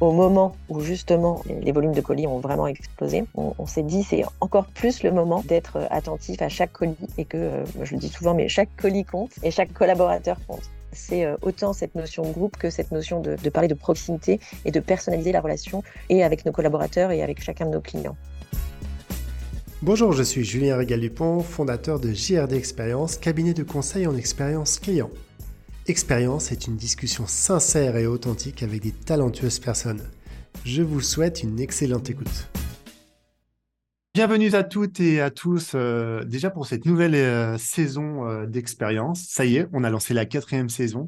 au moment où justement les volumes de colis ont vraiment explosé, on, s'est dit c'est encore plus le moment d'être attentif à chaque colis et que, je le dis souvent, mais chaque colis compte et chaque collaborateur compte c'est autant cette notion de groupe que cette notion de, de, parler de proximité et de personnaliser la relation et avec nos collaborateurs et avec chacun de nos clients. Bonjour, je suis Julien Régal-Dupont, fondateur de JRD Expérience, cabinet de conseil en expérience client. Expérience est une discussion sincère et authentique avec des talentueuses personnes. Je vous souhaite une excellente écoute. Bienvenue à toutes et à tous euh, déjà pour cette nouvelle euh, saison euh, d'expérience. Ça y est, on a lancé la quatrième saison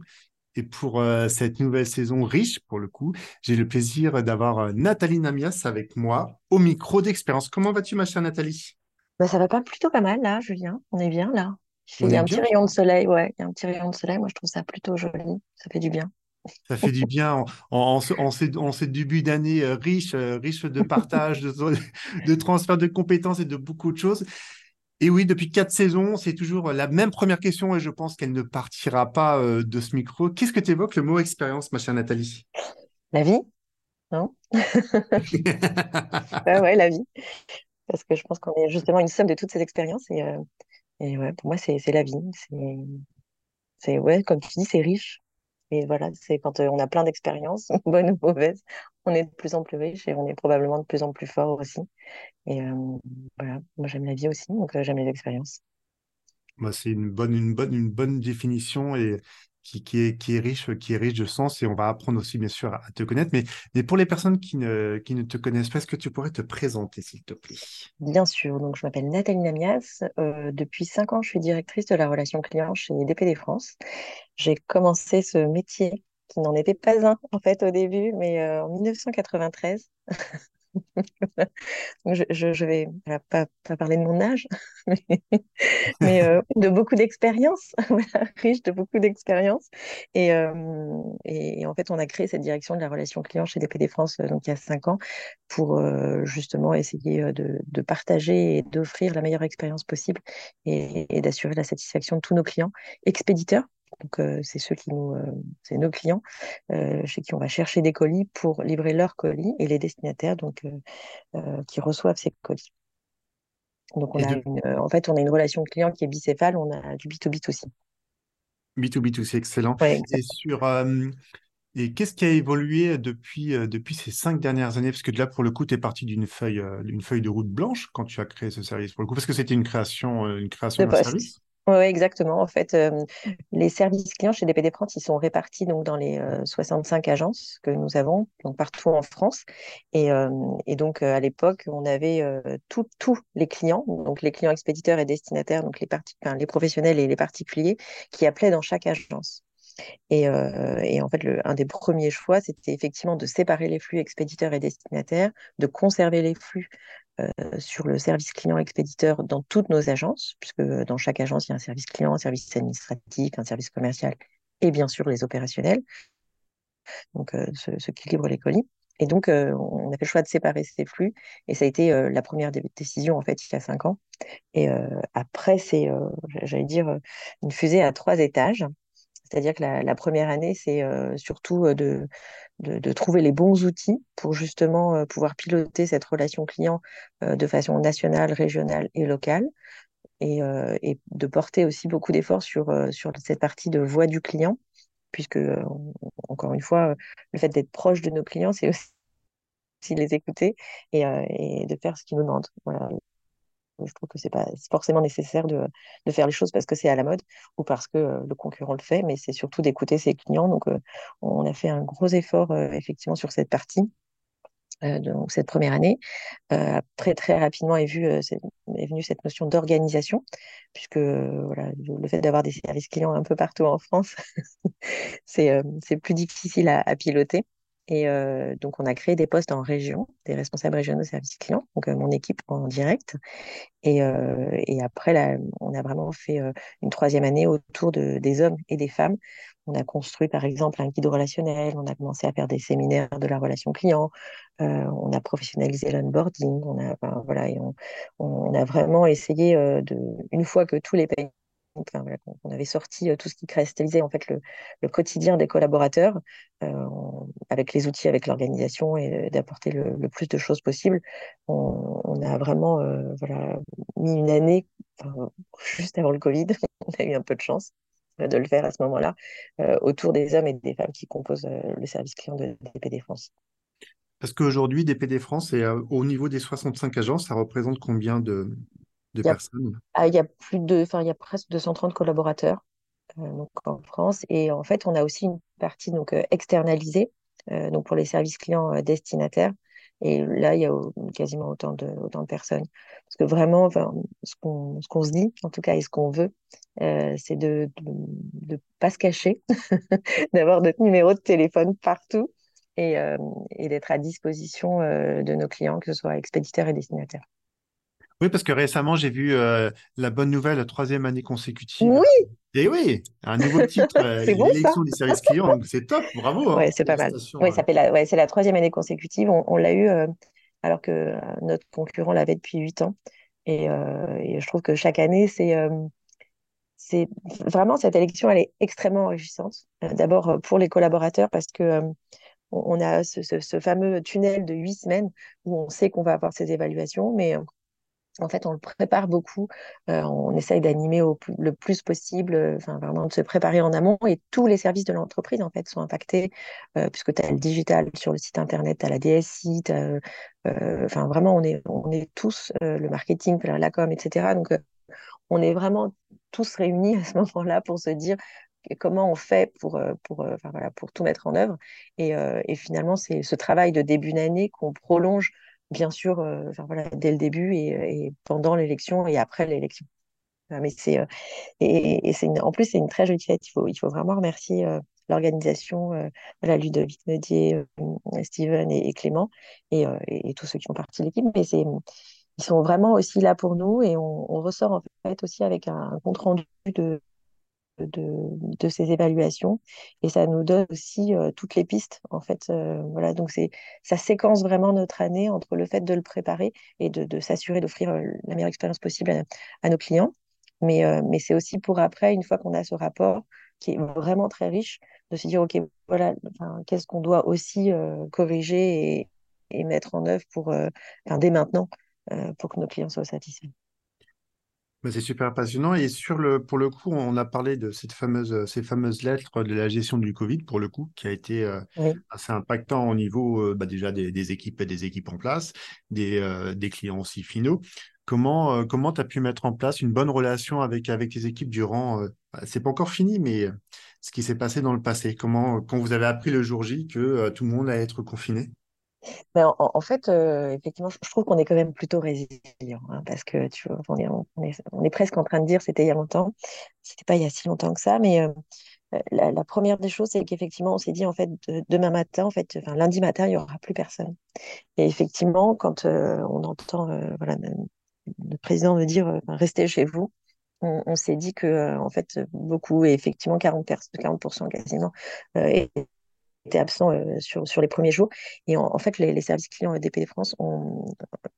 et pour cette nouvelle saison riche, pour le coup, j'ai le plaisir d'avoir Nathalie Namias avec moi au micro d'expérience. Comment vas-tu, ma chère Nathalie? Bah, Ça va pas plutôt pas mal, là, Julien. On est bien, là. Il y a un petit rayon de soleil, ouais. Il y a un petit rayon de soleil. Moi, je trouve ça plutôt joli. Ça fait du bien. Ça fait du bien en, ce, début d'année riche, riche de partage, de, de transfert de compétences et de beaucoup de choses. Et oui, depuis quatre saisons, c'est toujours la même première question et je pense qu'elle ne partira pas euh, de ce micro. Qu'est-ce que tu évoques le mot expérience, ma chère Nathalie? La vie, non? Ouais, la vie. Parce que je pense qu'on est justement une somme de toutes ces expériences et, euh, et ouais, pour moi, c'est la vie. C'est, ouais, comme tu dis, c'est riche. Et voilà, c'est quand euh, on a plein d'expériences, bonnes ou mauvaises, on est de plus en plus riche et on est probablement de plus en plus fort aussi. Et euh, voilà, moi j'aime la vie aussi, donc euh, j'aime les expériences. Bah, c'est une bonne, une, bonne, une bonne définition et qui, est, riche, qui est riche de sens et on va apprendre aussi bien sûr à te connaître. Mais, pour les personnes qui ne, te connaissent pas, est-ce que tu pourrais te présenter s'il te plaît? Bien sûr, donc je m'appelle Nathalie Namias. depuis cinq ans, je suis directrice de la relation client chez DPD France. J'ai commencé ce métier qui n'en était pas un en fait au début, mais en 1993. je, je, vais pas, parler de mon âge, mais, euh, de beaucoup d'expérience, riche de beaucoup d'expérience. Et, euh, en fait, on a créé cette direction de la relation client chez DPD France euh, il y a cinq ans pour justement essayer de, partager et d'offrir la meilleure expérience possible et d'assurer la satisfaction de tous nos clients expéditeurs donc, euh, c'est ceux qui nous, euh, c'est nos clients euh, chez qui on va chercher des colis pour livrer leurs colis et les destinataires donc qui reçoivent ces colis. Donc, on a une, en fait, on a une relation client qui est bicéphale, on a du B2B aussi. B2B c'est excellent. et sur et qu'est-ce qui a évolué depuis, depuis ces cinq dernières années? Parce que là, pour le coup, tu es parti d'une feuille, d'une feuille de route blanche quand tu as créé ce service. Pour le coup, parce que c'était une création, une création d'un service. Oui, exactement. En fait, les services clients chez DPD France, ils sont répartis donc dans les 65 agences que nous avons, donc partout en France. Et, donc, à l'époque, on avait tous les clients, donc les clients expéditeurs et destinataires, donc les, professionnels et les particuliers, qui appelaient dans chaque agence. Et, en fait, un des premiers choix, c'était effectivement de séparer les flux expéditeurs et destinataires, de conserver les flux sur le service client expéditeur dans toutes nos agences, puisque dans chaque agence, il y a un service client, un service administratif, un service commercial et bien sûr les opérationnels, donc euh, ceux, qui livrent les colis. Et donc, euh, on a fait le choix de séparer ces flux. Et ça a été la première décision, en fait, il y a cinq ans. Et après, c'est, j'allais dire, une fusée à trois étages. C'est-à-dire que la, première année, c'est surtout de, de, trouver les bons outils pour justement euh, pouvoir piloter cette relation client euh, de façon nationale, régionale et locale. Et, euh, de porter aussi beaucoup d'efforts sur, sur cette partie de voix du client, puisque, encore une fois, le fait d'être proche de nos clients, c'est aussi les écouter et, et, de faire ce qu'ils nous demandent. Voilà je trouve que c'est pas forcément nécessaire de, faire les choses parce que c'est à la mode ou parce que euh, le concurrent le fait, mais c'est surtout d'écouter ses clients. Donc, euh, on a fait un gros effort euh, effectivement sur cette partie. donc cette première année. après, très rapidement est, vu, venue cette notion d'organisation, puisque voilà, le fait d'avoir des services clients un peu partout en France, c'est plus difficile à piloter. Et euh, donc, on a créé des postes en région, des responsables régionaux services clients, donc euh, mon équipe en direct. Et, euh, après, on a vraiment fait une troisième année autour de, des hommes et des femmes. On a construit, par exemple, un guide relationnel. On a commencé à faire des séminaires de la relation client. on a professionnalisé l'onboarding. On a, on, a vraiment essayé de, une fois que tous les pays on avait sorti tout ce qui cristallisait en fait le, quotidien des collaborateurs avec les outils, avec l'organisation et d'apporter le, plus de choses possible. On, a vraiment voilà, mis une année, juste avant le Covid, on a eu un peu de chance de le faire à ce moment-là, autour des hommes et des femmes qui composent le service client de DPD France. Parce qu'aujourd'hui, DPD France, au niveau des 65 agences, ça représente combien de, de personnes ah, Il y a plus de, enfin, il y a presque 230 collaborateurs donc en France, et en fait, on a aussi une partie donc externalisée, donc pour les services clients destinataires. Et là, il y a quasiment autant de, autant de personnes. Parce que vraiment, enfin, ce qu'on se dit, en tout cas, et ce qu'on veut, euh, c'est de ne pas se cacher, d'avoir notre numéro de téléphone partout et, euh, et d'être à disposition euh, de nos clients, que ce soit expéditeurs et destinataires. Oui, parce que récemment, j'ai vu la bonne nouvelle, la troisième année consécutive. Oui Et oui, un nouveau titre, l'élection des services clients, donc c'est top, bravo. Hein. Oui, c'est pas mal. Oui, ça fait la, ouais, c'est la troisième année consécutive. On, on l'a eu alors que notre concurrent l'avait depuis huit ans. Et, et, je trouve que chaque année, c'est c'est vraiment cette élection, elle est extrêmement enrichissante. Euh, d'abord euh, pour les collaborateurs parce que euh, on a ce, fameux tunnel de huit semaines où on sait qu'on va avoir ces évaluations, mais en fait, on le prépare beaucoup. on essaye d'animer le plus possible, enfin vraiment de se préparer en amont. Et tous les services de l'entreprise en fait sont impactés puisque tu as le digital sur le site internet, tu as la DSI, enfin vraiment on est on est tous le marketing, la com, etc. Donc on est vraiment tous réunis à ce moment-là pour se dire comment on fait pour, euh, pour, euh, voilà, pour tout mettre en œuvre. Euh, et finalement, c'est ce travail de début d'année qu'on prolonge, bien sûr, enfin, voilà, dès le début et, et pendant l'élection et après l'élection. Mais c'est et, et c'est en plus c'est une très jolie fête. Il faut il faut vraiment remercier l'organisation, voilà, Ludovic Medier, Steven et, Clément et, et, tous ceux qui font partie de l'équipe. Mais c'est ils sont vraiment aussi là pour nous et on, ressort en fait aussi avec un, compte rendu de, de, ces évaluations. Et ça nous donne aussi euh, toutes les pistes en fait euh, voilà. Donc c'est ça séquence vraiment notre année entre le fait de le préparer et de, s'assurer d'offrir euh, la meilleure expérience possible à, nos clients. Mais mais c'est aussi pour après une fois qu'on a ce rapport qui est vraiment très riche de se dire ok voilà qu'est-ce qu'on doit aussi corriger et, et, mettre en œuvre pour dès maintenant pour que nos clients soient satisfaits. C'est super passionnant. Et sur le, pour le coup, on a parlé de cette fameuse, ces fameuses lettres de la gestion du Covid, pour le coup, qui a été euh, assez impactant au niveau euh, bah, déjà des, équipes et des équipes en place, des, des clients aussi finaux. Comment comment tu as pu mettre en place une bonne relation avec, avec tes équipes durant, bah, c'est pas encore fini, mais ce qui s'est passé dans le passé? Comment, quand vous avez appris le jour J que tout le monde allait être confiné? Mais en, fait, euh, effectivement, je, trouve qu'on est quand même plutôt résilient, hein, parce que tu vois, on est, presque en train de dire c'était il y a longtemps, c'était pas il y a si longtemps que ça, mais euh, la, première des choses, c'est qu'effectivement, on s'est dit en fait demain matin, en fait, enfin lundi matin, il y aura plus personne. Et effectivement, quand euh, on entend voilà le président me dire restez chez vous, on, s'est dit que en fait beaucoup, et effectivement 40, 40% quasiment, était absent euh, sur, sur les premiers jours. Et en, fait, les, services clients DPD France ont,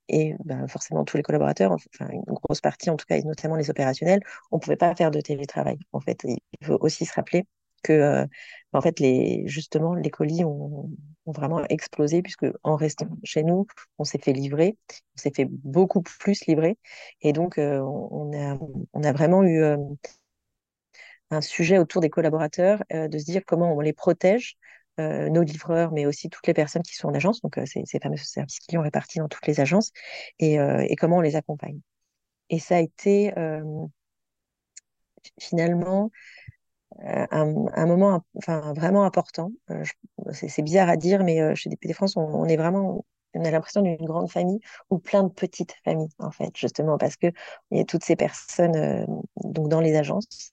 et ben, forcément tous les collaborateurs, enfin une grosse partie en tout cas, et notamment les opérationnels, on ne pouvait pas faire de télétravail. En fait, il faut aussi se rappeler que euh, en fait les justement les colis ont, ont, vraiment explosé puisque en restant chez nous on s'est fait livrer on s'est fait beaucoup plus livrer et donc euh, on a on a vraiment eu un sujet autour des collaborateurs de se dire comment on les protège euh, nos livreurs, mais aussi toutes les personnes qui sont en agence, donc euh, ces, fameux services clients répartis dans toutes les agences, et, euh, comment on les accompagne. Et ça a été finalement un, moment enfin, vraiment important. c'est bizarre à dire, mais chez DPD France, on, est vraiment on a l'impression d'une grande famille ou plein de petites familles en fait justement parce que il y a toutes ces personnes donc dans les agences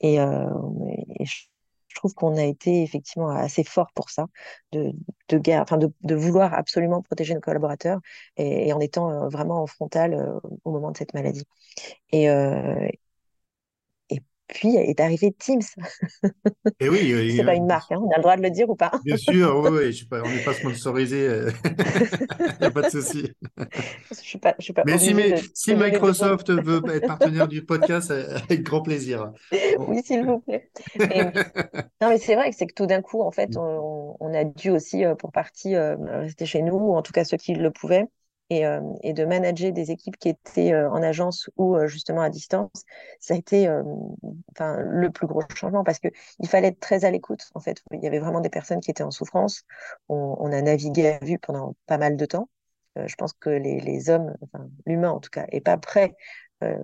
et, et je trouve qu'on a été effectivement assez fort pour ça, de, de, enfin de, vouloir absolument protéger nos collaborateurs et, en étant euh, vraiment en frontal euh, au moment de cette maladie. Euh, puis est arrivé Teams. Et oui, c'est pas une marque, hein, on a le droit de le dire ou pas Bien sûr, oui, pas, on n'est pas sponsorisé, il n'y a pas de souci. Je suis pas, je suis pas mais si, si Microsoft veut être partenaire du podcast, avec grand plaisir. Oui, s'il vous plaît. non, mais c'est vrai que c'est que tout d'un coup, en fait, mm. on, on, a dû aussi, euh, pour partie, euh, rester chez nous, ou en tout cas ceux qui le pouvaient. Euh, et, de manager des équipes qui étaient euh, en agence ou euh, justement à distance, ça a été enfin, le plus gros changement parce qu'il fallait être très à l'écoute. En fait, il y avait vraiment des personnes qui étaient en souffrance. On, a navigué à vue pendant pas mal de temps. je pense que les, les hommes, l'humain en tout cas, est pas prêt euh,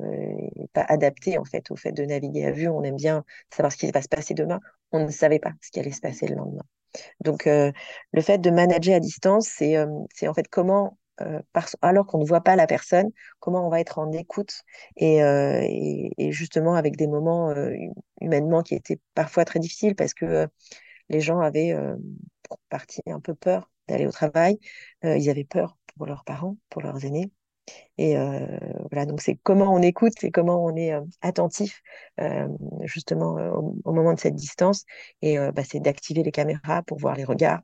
pas adapté en fait au fait de naviguer à vue. On aime bien savoir ce qui va se passer demain. On ne savait pas ce qui allait se passer le lendemain. Donc le fait de manager à distance, c'est c'est en fait comment euh, alors qu'on ne voit pas la personne, comment on va être en écoute et, euh, justement avec des moments euh, humainement qui étaient parfois très difficiles parce que les gens avaient un peu peur d'aller au travail, ils avaient peur pour leurs parents, pour leurs aînés. Et voilà, donc c'est comment on écoute et comment on est attentif justement au, moment de cette distance. Et bah, c'est d'activer les caméras pour voir les regards,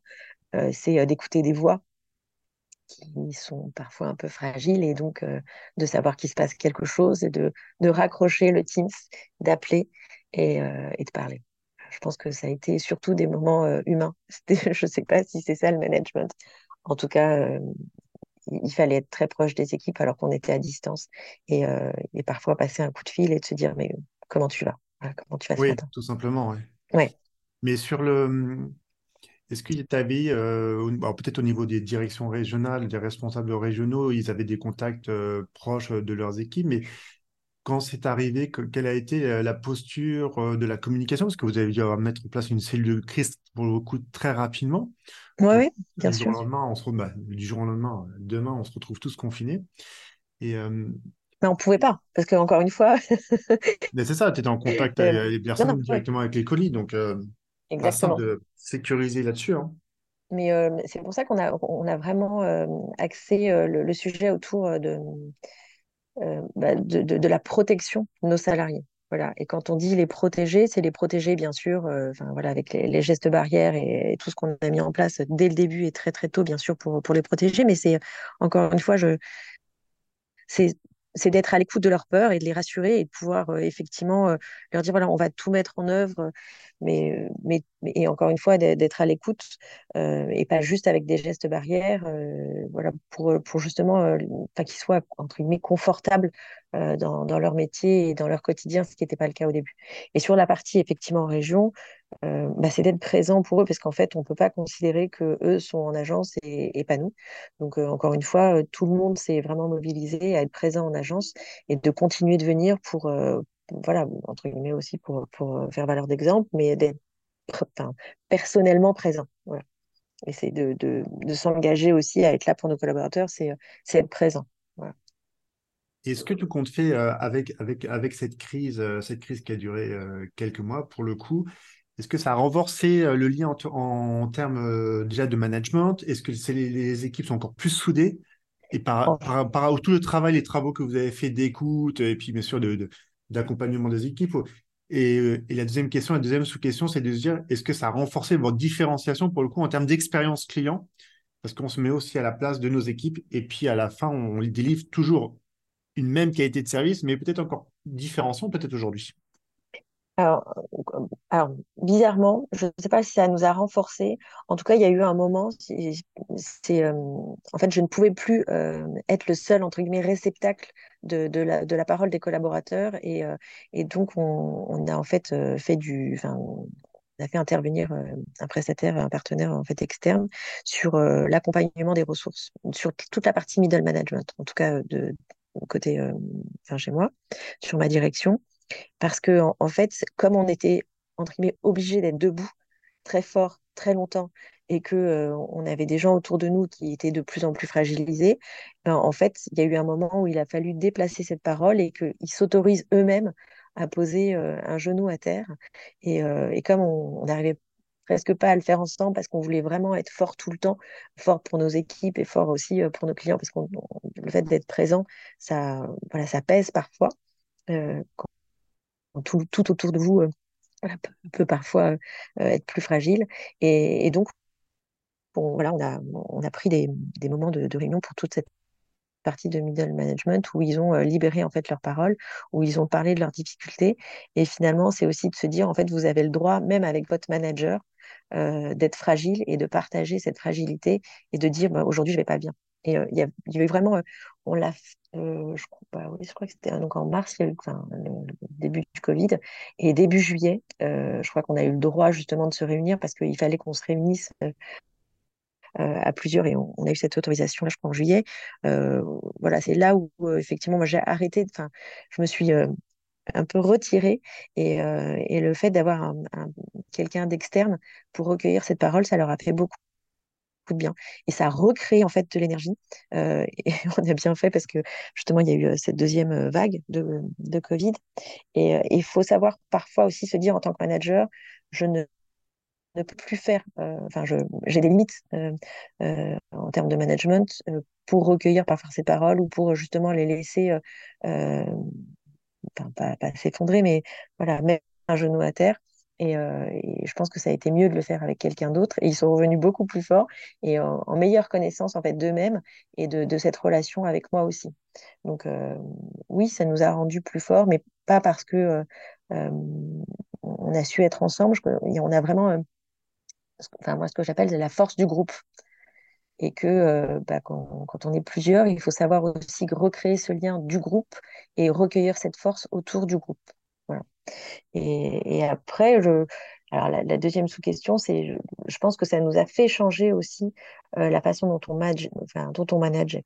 c'est d'écouter des voix qui sont parfois un peu fragiles et donc euh, de savoir qu'il se passe quelque chose et de, de raccrocher le Teams, d'appeler et, euh, et, de parler. Je pense que ça a été surtout des moments euh, humains. Je ne sais pas si c'est ça le management. En tout cas, il fallait être très proche des équipes alors qu'on était à distance et, et, parfois passer un coup de fil et de se dire mais comment tu vas? Comment tu vas Oui, tout simplement. Ouais. Mais sur le, est-ce qu'il tu avais, euh, peut-être au niveau des directions régionales, des responsables régionaux, ils avaient des contacts euh, proches de leurs équipes, mais quand c'est arrivé, quelle a été euh, la posture de la communication? Parce que vous avez dû mettre en place une cellule de crise pour le coup très rapidement. Oui, bien sûr. on se bah, du jour au lendemain, demain, on se retrouve tous confinés. Et, mais on ne pouvait pas, parce qu'encore une fois. c'est ça, tu étais en contact avec les personnes directement avec les colis. Donc, Exactement. de sécuriser là-dessus. Hein. Mais euh, c'est pour ça qu'on a, on a vraiment euh, axé euh, le, sujet autour de, bah, de, de, la protection de nos salariés. Voilà. Et quand on dit les protéger, c'est les protéger, bien sûr, voilà, avec les, gestes barrières et, tout ce qu'on a mis en place dès le début et très très tôt, bien sûr, pour, pour les protéger. Mais c'est, encore une fois, je, c'est c'est d'être à l'écoute de leurs peurs et de les rassurer et de pouvoir effectivement leur dire voilà on va tout mettre en œuvre mais, mais, et encore une fois, d'être à l'écoute euh, et pas juste avec des gestes barrières, euh, voilà, pour, pour justement euh, qu'ils soient entre guillemets confortables euh, dans, dans, leur métier et dans leur quotidien, ce qui n'était pas le cas au début. Et sur la partie effectivement en région, euh, bah, c'est d'être présent pour eux parce qu'en fait, on ne peut pas considérer que eux sont en agence et, pas nous. Donc encore une fois, tout le monde s'est vraiment mobilisé à être présent en agence et de continuer de venir pour voilà, entre guillemets aussi pour, pour euh, faire valeur d'exemple, mais d'être personnellement présent. Voilà. Et c'est de, de, s'engager aussi à être là pour nos collaborateurs, c'est être présent. Voilà. Et ce que tu comptes faire euh, avec, avec, avec cette crise, euh, cette crise qui a duré quelques mois, pour le coup, est-ce que ça a renforcé le lien en, en, termes déjà de management? Est-ce que les, les, équipes sont encore plus soudées? Et par, par, par, tout le travail, les travaux que vous avez fait d'écoute, et puis bien sûr de, de, d'accompagnement des équipes. Et, la deuxième question, la deuxième sous-question, c'est de se dire, est-ce que ça a renforcé votre différenciation pour le coup en termes d'expérience client? Parce qu'on se met aussi à la place de nos équipes et puis à la fin, on délivre toujours une même qualité de service, mais peut-être encore différenciant, peut-être aujourd'hui. Alors, bizarrement, je ne sais pas si ça nous a renforcés. En tout cas, il y a eu un moment, euh, en fait, je ne pouvais plus euh, être le seul, entre guillemets, réceptacle de, la, parole des collaborateurs. Et, euh, donc, on, a en fait fait intervenir un prestataire, un partenaire en fait externe sur l'accompagnement des ressources, sur toute la partie middle management, en tout cas de côté, chez moi, sur ma direction. Parce que, en, fait, comme on était, entre guillemets, obligé d'être debout très fort, très longtemps, et que euh, on avait des gens autour de nous qui étaient de plus en plus fragilisés, ben, en fait, il y a eu un moment où il a fallu déplacer cette parole et qu'ils s'autorisent eux-mêmes à poser euh, un genou à terre. Et, euh, comme on n'arrivait presque pas à le faire ensemble parce qu'on voulait vraiment être fort tout le temps, fort pour nos équipes et fort aussi pour nos clients, parce que le fait d'être présent, ça, voilà, ça pèse parfois. Tout, autour de vous peut, parfois être plus fragile. Et, donc, voilà, on a, pris des, moments de, réunion pour toute cette partie de middle management où ils ont libéré en fait leurs paroles, où ils ont parlé de leurs difficultés. Et finalement, c'est aussi de se dire, en fait, vous avez le droit, même avec votre manager, euh, d'être fragile et de partager cette fragilité et de dire, bah, aujourd'hui, je vais pas bien. Et il y, a, y a eu vraiment, on l'a, je crois pas, oui, je crois que c'était donc en mars, le, début du Covid, et début juillet, je crois qu'on a eu le droit justement de se réunir parce qu'il fallait qu'on se réunisse euh, à plusieurs et on, a eu cette autorisation là, je crois en juillet. Euh, voilà, c'est là où euh, effectivement moi j'ai arrêté. Enfin, je me suis un peu retirée et, le fait d'avoir un, quelqu'un d'externe pour recueillir cette parole, ça leur a fait beaucoup de bien. Et ça recrée en fait de l'énergie. Euh, et on a bien fait parce que justement, il y a eu cette deuxième vague de, Covid. Et il faut savoir parfois aussi se dire en tant que manager, je ne peux plus faire. Euh, enfin, j'ai des limites euh, euh, en termes de management pour recueillir parfois ces paroles ou pour justement les laisser, enfin, pas, pas s'effondrer, mais voilà, mettre un genou à terre. Et, je pense que ça a été mieux de le faire avec quelqu'un d'autre. Et ils sont revenus beaucoup plus forts et en, meilleure connaissance en fait d'eux-mêmes et de, cette relation avec moi aussi. Donc oui, ça nous a rendus plus forts, mais pas parce que on a su être ensemble. on a vraiment enfin moi ce que j'appelle la force du groupe. Et que euh, bah, quand, on est plusieurs, il faut savoir aussi recréer ce lien du groupe et recueillir cette force autour du groupe. Et, après, alors la, deuxième sous-question, c'est, je, pense que ça nous a fait changer aussi euh, la façon dont on manage, enfin, dont on manageait.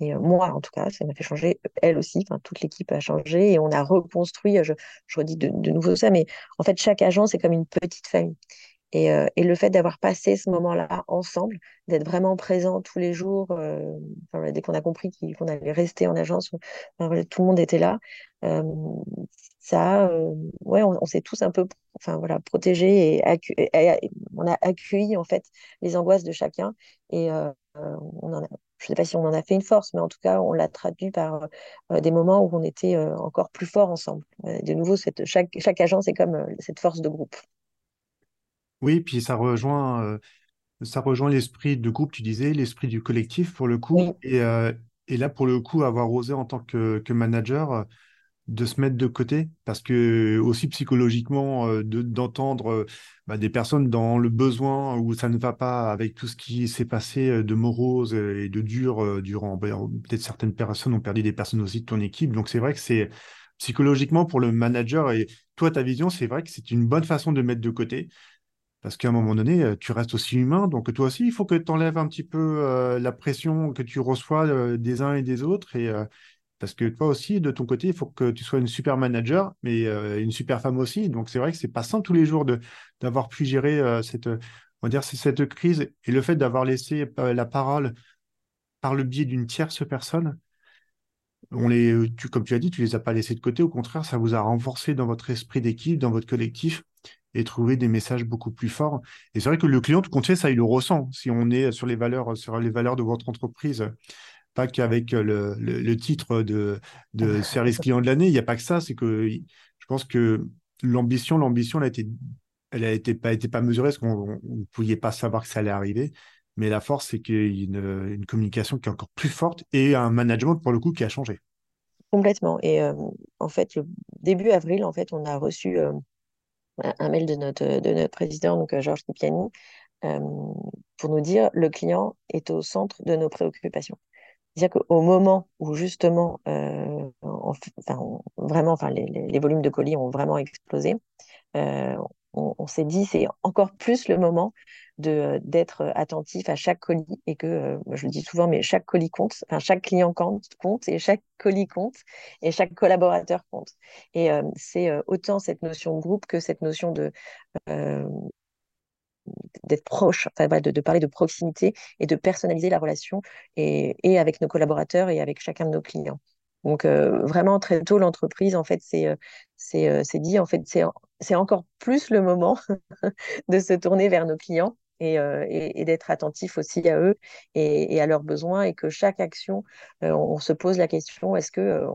Et euh, moi, en tout cas, ça m'a fait changer. Elle aussi, enfin, toute l'équipe a changé et on a reconstruit. Je, redis de, de, nouveau ça, mais en fait, chaque agence est comme une petite famille. Euh, et, le fait d'avoir passé ce moment-là ensemble, d'être vraiment présent tous les jours, euh, dès qu'on a compris qu'on allait rester en agence, tout le monde était là. Euh, ça, ouais, on, s'est tous un peu, enfin voilà, protégés et, on a accueilli en fait les angoisses de chacun. Et on en je ne sais pas si on en a fait une force, mais en tout cas, on l'a traduit par des moments où on était encore plus forts ensemble. de nouveau, chaque agence est comme cette force de groupe. Oui, puis ça rejoint, euh, ça rejoint l'esprit de groupe, tu disais, l'esprit du collectif pour le coup. Et, euh, et, là, pour le coup, avoir osé en tant que, que manager euh, de se mettre de côté, parce que aussi psychologiquement, de, d'entendre bah, des personnes dans le besoin où ça ne va pas avec tout ce qui s'est passé de morose et de dur durant, bah, peut-être certaines personnes ont perdu des personnes aussi de ton équipe. Donc c'est vrai que c'est psychologiquement pour le manager et toi, ta vision, c'est vrai que c'est une bonne façon de mettre de côté. Parce qu'à un moment donné, euh, tu restes aussi humain, donc toi aussi, il faut que tu enlèves un petit peu euh, la pression que tu reçois euh, des uns et des autres. Et, parce que toi aussi, de ton côté, il faut que tu sois une super manager, mais une super femme aussi. Donc c'est vrai que c'est pas simple tous les jours d'avoir pu gérer cette, on va dire, cette crise et le fait d'avoir laissé la parole par le biais d'une tierce personne. On les, comme tu as dit, tu les as pas laissés de côté. Au contraire, ça vous a renforcé dans votre esprit d'équipe, dans votre collectif et trouver des messages beaucoup plus forts. Et c'est vrai que le client, tout compte fait, ça, il le ressent. Si on est sur les valeurs, sur les valeurs de votre entreprise, pas qu'avec le, le, titre de, de service client de l'année, il n'y a pas que ça. C'est que je pense que l'ambition, l'ambition, elle a été, elle a été pas, été pas mesurée parce qu'on ne pouvait pas savoir que ça allait arriver. Mais la force, c'est qu'il y a une, une, communication qui est encore plus forte et un management, pour le coup, qui a changé. Complètement. Et euh, en fait, le début avril, en fait, on a reçu euh, un mail de notre, de notre président, donc euh, Georges Nipiani, euh, pour nous dire le client est au centre de nos préoccupations. C'est-à-dire qu'au moment où justement, euh, enfin, vraiment, enfin, les, les, volumes de colis ont vraiment explosé, euh, on, s'est dit c'est encore plus le moment de d'être attentif à chaque colis et que euh, je le dis souvent mais chaque colis compte enfin chaque client compte compte et chaque colis compte et chaque collaborateur compte et euh, c'est euh, autant cette notion de groupe que cette notion de d'être proche, de, de, parler de proximité et de personnaliser la relation et, et, avec nos collaborateurs et avec chacun de nos clients. Donc vraiment très tôt l'entreprise en fait c'est c'est dit en fait c'est c'est encore plus le moment de se tourner vers nos clients et, d'être attentif aussi à eux et, à leurs besoins et que chaque action, on, se pose la question, est-ce que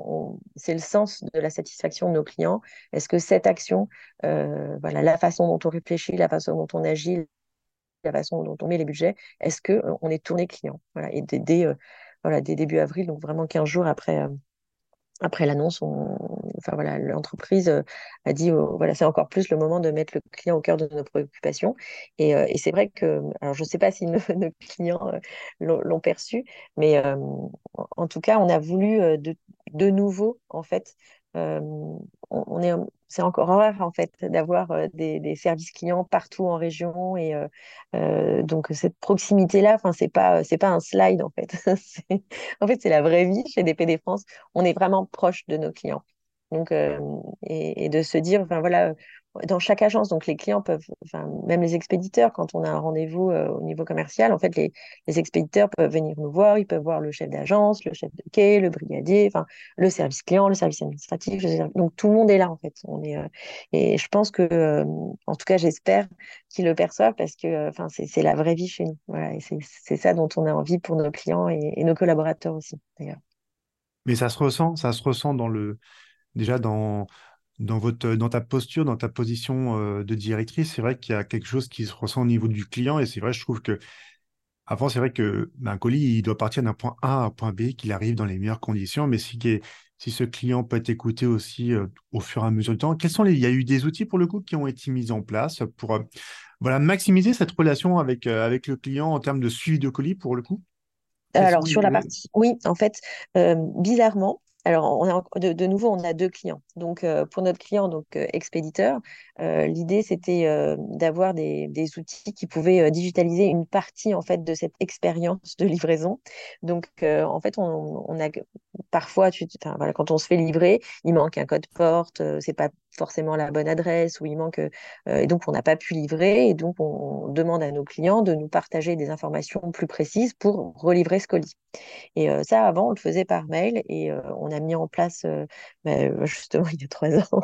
c'est le sens de la satisfaction de nos clients? Est-ce que cette action, voilà, la façon dont on réfléchit, la façon dont on agit, la façon dont on met les budgets, est-ce qu'on est tourné client? Voilà, Et dès, voilà, dès début avril, donc vraiment 15 jours après après l'annonce, enfin voilà, l'entreprise euh, a dit euh, voilà, c'est encore plus le moment de mettre le client au cœur de nos préoccupations. Et, euh, c'est vrai que, alors je ne sais pas si nos, clients l'ont perçu, mais en tout cas, on a voulu de nouveau en fait on, est, c'est encore rare en fait d'avoir des, services clients partout en région et donc cette proximité là, enfin c'est pas c'est pas un slide en fait, en fait c'est la vraie vie chez DPD France. On est vraiment proche de nos clients. Donc et, et, de se dire, enfin voilà, dans chaque agence. Donc les clients peuvent, enfin même les expéditeurs, quand on a un rendez-vous euh, au niveau commercial, en fait les, les, expéditeurs peuvent venir nous voir, ils peuvent voir le chef d'agence, le chef de quai, le brigadier, enfin le service client, le service administratif. Donc tout le monde est là en fait. On est euh, et je pense que, euh, en tout cas j'espère qu'ils le perçoivent parce que enfin c'est la vraie vie chez nous. Voilà et c'est ça dont on a envie pour nos clients et, et nos collaborateurs aussi d'ailleurs. Mais ça se ressent, ça se ressent dans le déjà dans dans, votre, dans ta posture, dans ta position euh, de directrice, c'est vrai qu'il y a quelque chose qui se ressent au niveau du client. Et c'est vrai, je trouve que avant, c'est vrai que ben, un colis, il doit partir d'un point A à un point B, qu'il arrive dans les meilleures conditions. Mais si, si ce client peut être écouté aussi euh, au fur et à mesure du temps, quels sont les... il y a eu des outils pour le coup qui ont été mis en place pour euh, voilà, maximiser cette relation avec, avec le client en termes de suivi de colis pour le coup? Alors, sur la partie, oui, en fait, bizarrement, alors, on a, de, nouveau, on a deux clients. Donc, euh, pour notre client, donc euh, expéditeur, euh, l'idée c'était d'avoir des, outils qui pouvaient digitaliser une partie en fait de cette expérience de livraison. Donc, en fait, on, a parfois, tu, voilà, quand on se fait livrer, il manque un code porte, c'est pas forcément la bonne adresse ou il manque et donc on n'a pas pu livrer et donc on demande à nos clients de nous partager des informations plus précises pour relivrer ce colis. Et ça, avant, on le faisait par mail et on a mis en place, bah, justement, il y a trois ans,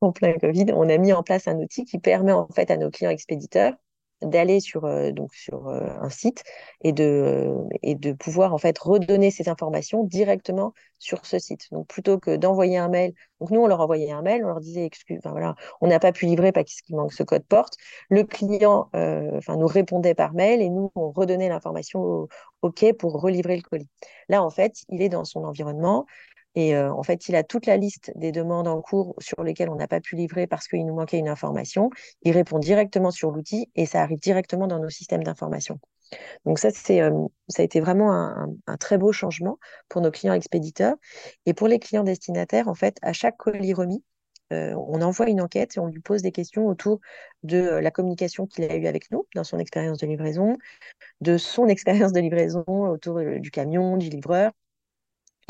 en plein Covid, on a mis en place un outil qui permet en fait à nos clients expéditeurs d'aller sur, euh, donc sur euh, un site et de, euh, et de pouvoir en fait redonner ces informations directement sur ce site. Donc plutôt que d'envoyer un mail, donc nous on leur envoyait un mail, on leur disait excuse, enfin, voilà, on n'a pas pu livrer parce qu'il manque ce code porte. Le client enfin nous répondait par mail et nous on redonnait l'information OK pour relivrer le colis. Là en fait, il est dans son environnement, et en fait, il a toute la liste des demandes en cours sur lesquelles on n'a pas pu livrer parce qu'il nous manquait une information. Il répond directement sur l'outil et ça arrive directement dans nos systèmes d'information. Donc ça, c'est, ça a été vraiment un, très beau changement pour nos clients expéditeurs. Et pour les clients destinataires, en fait, à chaque colis remis, on envoie une enquête et on lui pose des questions autour de la communication qu'il a eue avec nous dans son expérience de livraison, de son expérience de livraison autour du camion, du livreur,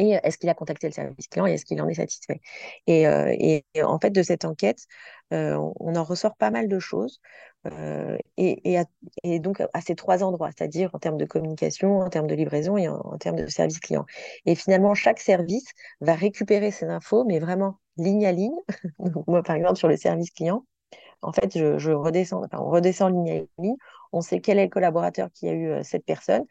et est-ce qu'il a contacté le service client et est-ce qu'il en est satisfait? Et, euh, en fait, de cette enquête, euh, on en ressort pas mal de choses. Euh, et, donc à ces trois endroits, c'est-à-dire en termes de communication, en termes de livraison et en, termes de service client. Et finalement, chaque service va récupérer ces infos, mais vraiment ligne à ligne. moi, par exemple, sur le service client, en fait, je, redescends, on redescend ligne à ligne, on sait quel est le collaborateur qui a eu euh, cette personne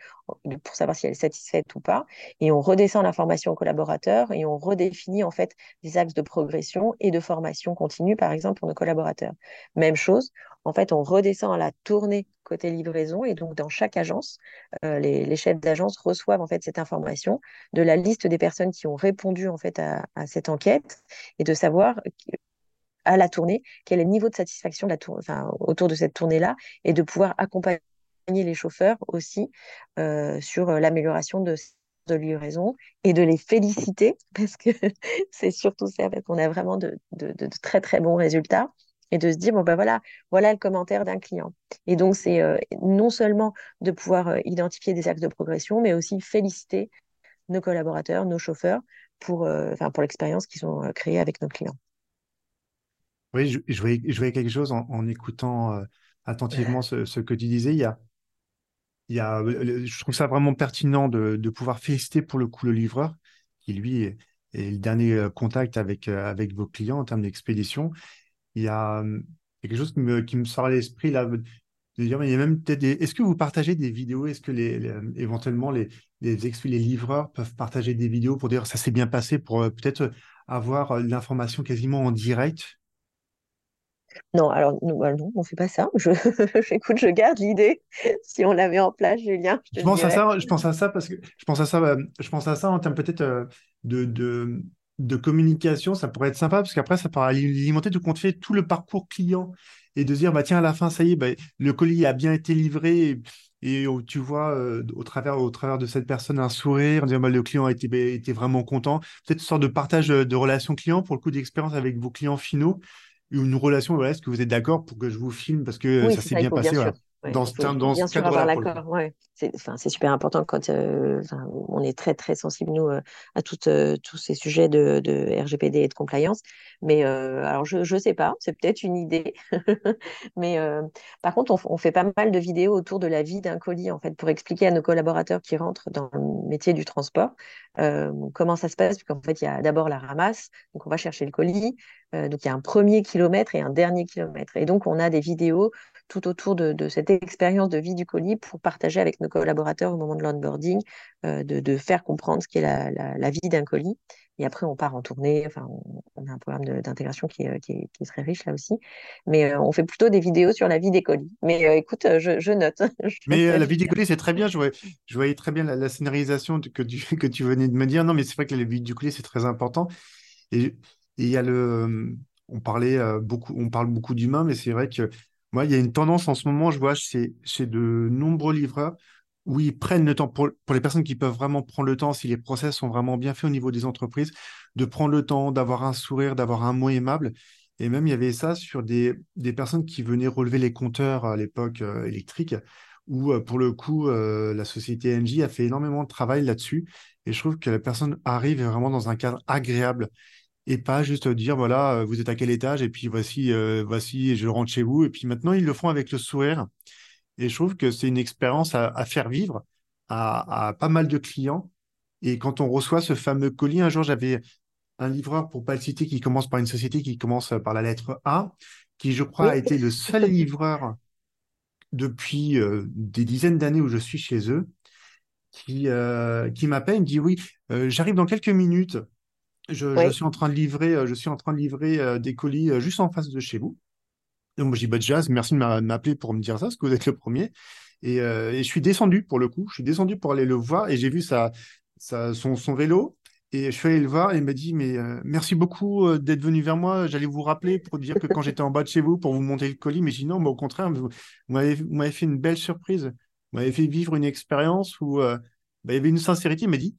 pour savoir si elle est satisfaite ou pas, et on redescend l'information au collaborateur et on redéfinit en fait des axes de progression et de formation continue, par exemple pour nos collaborateurs. Même chose, en fait, on redescend à la tournée côté livraison et donc dans chaque agence, euh, les, chefs d'agence reçoivent en fait cette information de la liste des personnes qui ont répondu en fait à, à cette enquête et de savoir à la tournée, quel est le niveau de satisfaction autour de cette tournée-là, et de pouvoir accompagner les chauffeurs aussi euh, sur euh, l'amélioration de de livraison et de les féliciter parce que c'est surtout ça parce qu'on a vraiment de, très très bons résultats et de se dire bon ben voilà voilà le commentaire d'un client. Et donc c'est euh, non seulement de pouvoir identifier des axes de progression mais aussi féliciter nos collaborateurs nos chauffeurs pour pour l'expérience qu'ils ont créée avec nos clients oui, je, je, voyais, je voyais quelque chose en, écoutant euh, attentivement ce, ce, que tu disais. Il y a, il y a, je trouve ça vraiment pertinent de, de, pouvoir féliciter pour le coup le livreur, qui lui est, le dernier euh, contact avec, euh, avec vos clients en termes d'expédition. Il y a quelque chose qui me, qui me sort à l'esprit là. il y a même peut-être Est-ce que vous partagez des vidéos? Est-ce que les, éventuellement les, les, les livreurs peuvent partager des vidéos pour dire ça s'est bien passé, pour peut-être avoir l'information quasiment en direct? Non, alors bah, non, on ne fait pas ça. Je, écoute, je garde l'idée. Si on l'avait en place, Julien. Je, pense à ça. Je pense à ça parce que je pense à ça. Euh, je pense à ça en termes peut-être euh, de, de, de, communication. Ça pourrait être sympa parce qu'après, ça pourrait alimenter tout compte fait tout le parcours client et de dire bah tiens à la fin ça y est, bah, le colis a bien été livré. Et, tu vois euh, au, travers, au travers de cette personne un sourire, en disant bah, le client a été, bah, était vraiment content. Peut-être une sorte de partage de relation client pour le coup d'expérience avec vos clients finaux une relation, voilà, est-ce que vous êtes d'accord pour que je vous filme parce que ça s'est bien passé dans ce, dans bien sûr avoir l'accord. Ouais. C'est super important quand euh, on est très très sensible nous euh, à toutes, euh, tous ces sujets de, de, RGPD et de compliance. Mais alors je ne sais pas, c'est peut-être une idée. Mais par contre, on, on, fait pas mal de vidéos autour de la vie d'un colis en fait pour expliquer à nos collaborateurs qui rentrent dans le métier du transport comment ça se passe. Qu'en fait, il y a d'abord la ramasse, donc on va chercher le colis. donc il y a un premier kilomètre et un dernier kilomètre. Et donc on a des vidéos tout autour de, cette expérience de vie du colis pour partager avec nos collaborateurs au moment de l'onboarding, euh, de, faire comprendre ce qu'est la, la, vie d'un colis. Et après, on part en tournée. Enfin, on, a un programme d'intégration qui, qui, est très riche là aussi. Mais euh, on fait plutôt des vidéos sur la vie des colis. Mais euh, écoute, je, note. mais la vie des colis, c'est très bien. Je voyais, je voyais très bien la, scénarisation que tu, que tu venais de me dire. Non, mais c'est vrai que la vie du colis, c'est très important. Et il y a le. On parlait beaucoup, on parle beaucoup d'humain, mais c'est vrai que moi, il y a une tendance en ce moment, je vois chez, de nombreux livreurs où ils prennent le temps, pour, les personnes qui peuvent vraiment prendre le temps, si les process sont vraiment bien faits au niveau des entreprises, de prendre le temps, d'avoir un sourire, d'avoir un mot aimable. Et même, il y avait ça sur des, des personnes qui venaient relever les compteurs à l'époque euh, électrique, où euh, pour le coup, euh, la société NJ a fait énormément de travail là-dessus. Et je trouve que la personne arrive vraiment dans un cadre agréable et pas juste dire voilà, euh, vous êtes à quel étage et puis voici, euh, voici, je rentre chez vous. Et puis maintenant, ils le font avec le sourire. Et je trouve que c'est une expérience à, faire vivre à, pas mal de clients. Et quand on reçoit ce fameux colis, un jour, j'avais un livreur, pour pas le citer, qui commence par une société qui commence par la lettre A, qui, je crois, a été le seul livreur depuis euh, des dizaines d'années où je suis chez eux, qui, qui m'appelle, me dit oui, j'arrive dans quelques minutes. Je, suis en train de livrer, euh, je suis en train de livrer euh, des colis euh, juste en face de chez vous. Donc, moi, je dis, bah, jazz, merci de m'appeler pour me dire ça, parce que vous êtes le premier. Et, je suis descendu pour le coup. Je suis descendu pour aller le voir et j'ai vu sa, son, son, vélo. Et je suis allé le voir et il m'a dit, mais merci beaucoup d'être venu vers moi. J'allais vous rappeler pour dire que quand j'étais en bas de chez vous pour vous monter le colis, mais je dis non, mais au contraire, vous, m'avez fait une belle surprise. Vous m'avez fait vivre une expérience où bah, il y avait une sincérité. Il m'a dit,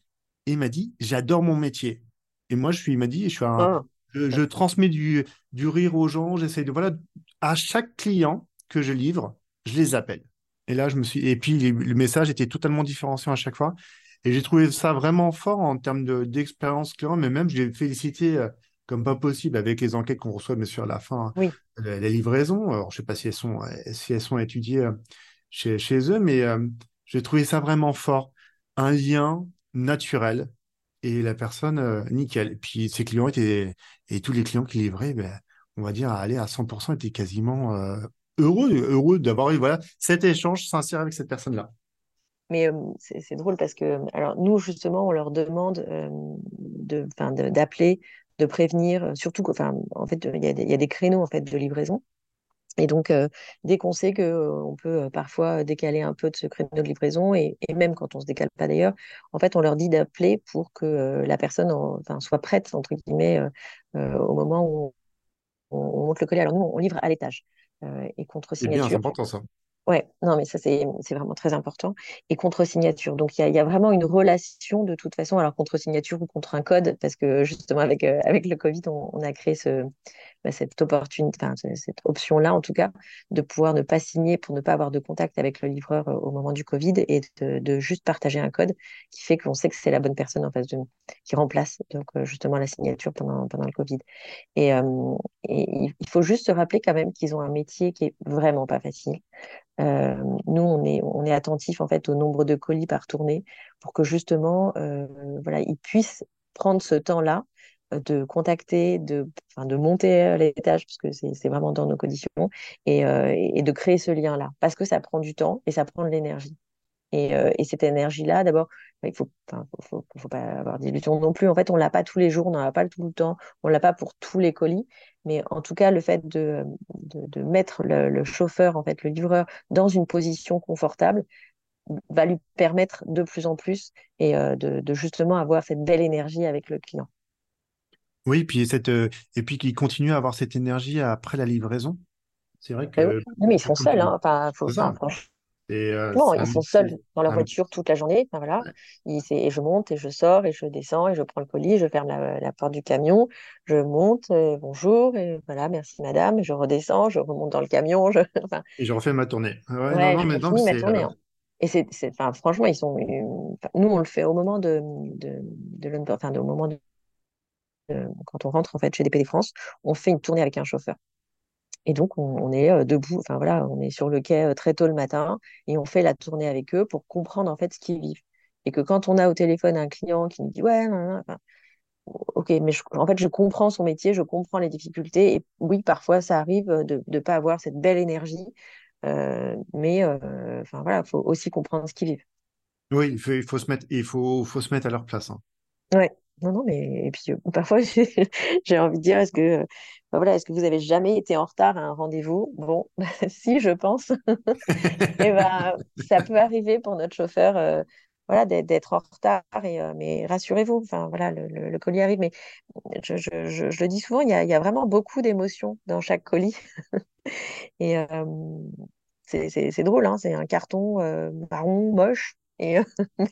et il m'a dit, j'adore mon métier. Et moi, je suis, il m'a dit, je, suis ah. je, transmets du, du rire aux gens. J'essaie de, voilà, à chaque client que je livre, je les appelle. Et là, je me suis, et puis le message était totalement différenciant à chaque fois. Et j'ai trouvé ça vraiment fort en termes d'expérience client, mais même, je l'ai félicité euh, comme pas possible avec les enquêtes qu'on reçoit, bien sûr, à la fin, oui. les, livraisons. Alors, je sais pas si elles sont, si elles sont étudiées euh, chez, chez eux, mais euh, j'ai trouvé ça vraiment fort. Un lien naturel et la personne, euh, nickel. Puis ses clients étaient, et tous les clients qui livraient, ben, on va dire, aller à 100% étaient quasiment euh, heureux, heureux d'avoir eu voilà, cet échange sincère avec cette personne-là. Mais euh, c'est drôle parce que, alors nous, justement, on leur demande de, d'appeler, de, prévenir, surtout qu'en en fait, il y, y, a des créneaux en fait, de livraison. Et donc, euh, dès qu'on sait qu'on euh, peut euh, parfois décaler un peu de ce créneau de livraison, et, même quand on ne se décale pas d'ailleurs, en fait, on leur dit d'appeler pour que la personne enfin, soit prête, entre guillemets, au moment où on, monte le colis. Alors, nous, on livre à l'étage. et contre signature. C'est important ça. Ouais, non, mais ça, c'est vraiment très important. Et contre-signature. Donc, il y, a vraiment une relation de toute façon, alors contre-signature ou contre un code, parce que justement, avec, avec le Covid, on, a créé ce, bah, cette opportunité, cette option-là en tout cas, de pouvoir ne pas signer pour ne pas avoir de contact avec le livreur euh, au moment du Covid et de, juste partager un code qui fait qu'on sait que c'est la bonne personne en face de nous, qui remplace donc euh, justement la signature pendant, le Covid. Et, euh, et il faut juste se rappeler quand même qu'ils ont un métier qui est vraiment pas facile. Nous, on est, attentif en fait au nombre de colis par tournée pour que justement, voilà, ils puissent prendre ce temps-là de contacter, de, monter à l'étage, puisque c'est vraiment dans nos conditions, et de créer ce lien-là. Parce que ça prend du temps et ça prend de l'énergie. Et, euh, et, cette énergie-là, d'abord, il faut, faut, faut, pas avoir d'illusion non plus. En fait, on l'a pas tous les jours, on n'en a pas tout le temps, on l'a pas pour tous les colis. Mais en tout cas, le fait de, de, de mettre le, le, chauffeur, en fait, le livreur, dans une position confortable, va lui permettre de plus en plus et euh, de, de, justement avoir cette belle énergie avec le client. Oui, puis cette, euh, et puis qu'il continue à avoir cette énergie après la livraison. C'est vrai que. Oui, mais ils sont seuls. Hein. Enfin, faut, ça, et, euh, non, ils sont seuls dans la voiture toute la journée. Enfin, voilà. et je monte et je sors et je descends et je prends le colis, je ferme la, porte du camion, je monte, bonjour, et voilà, merci madame, je redescends, je remonte dans le camion. Je... Enfin... Et je refais ma tournée. Ouais, ouais non, non, mais non, ma tournée. Hein. Et c'est, enfin, franchement, ils sont. Nous, on le fait au moment de, de, de enfin, au moment de, quand on rentre en fait chez DPD France, on fait une tournée avec un chauffeur. Et donc, on, est euh, debout, enfin voilà, on est sur le quai euh, très tôt le matin et on fait la tournée avec eux pour comprendre en fait ce qu'ils vivent. Et que quand on a au téléphone un client qui nous dit ouais, ok, mais en fait, je comprends son métier, je comprends les difficultés. Et oui, parfois, ça arrive de ne pas avoir cette belle énergie, euh, mais enfin voilà, il faut aussi comprendre ce qu'ils vivent. Oui, il faut, il faut, se mettre, il faut, faut se mettre à leur place. Hein. Ouais. Non, non, mais et puis parfois j'ai envie de dire, est-ce que bah voilà, est-ce que vous avez jamais été en retard à un rendez-vous? Bon, si, je pense. et ben, ça peut arriver pour notre chauffeur, euh, voilà, d'être en retard. Et, euh, mais rassurez-vous, enfin voilà, le, colis arrive. Mais je, je, le dis souvent, il y a, y a vraiment beaucoup d'émotions dans chaque colis. et euh, c'est drôle, hein, c'est un carton marron moche. Et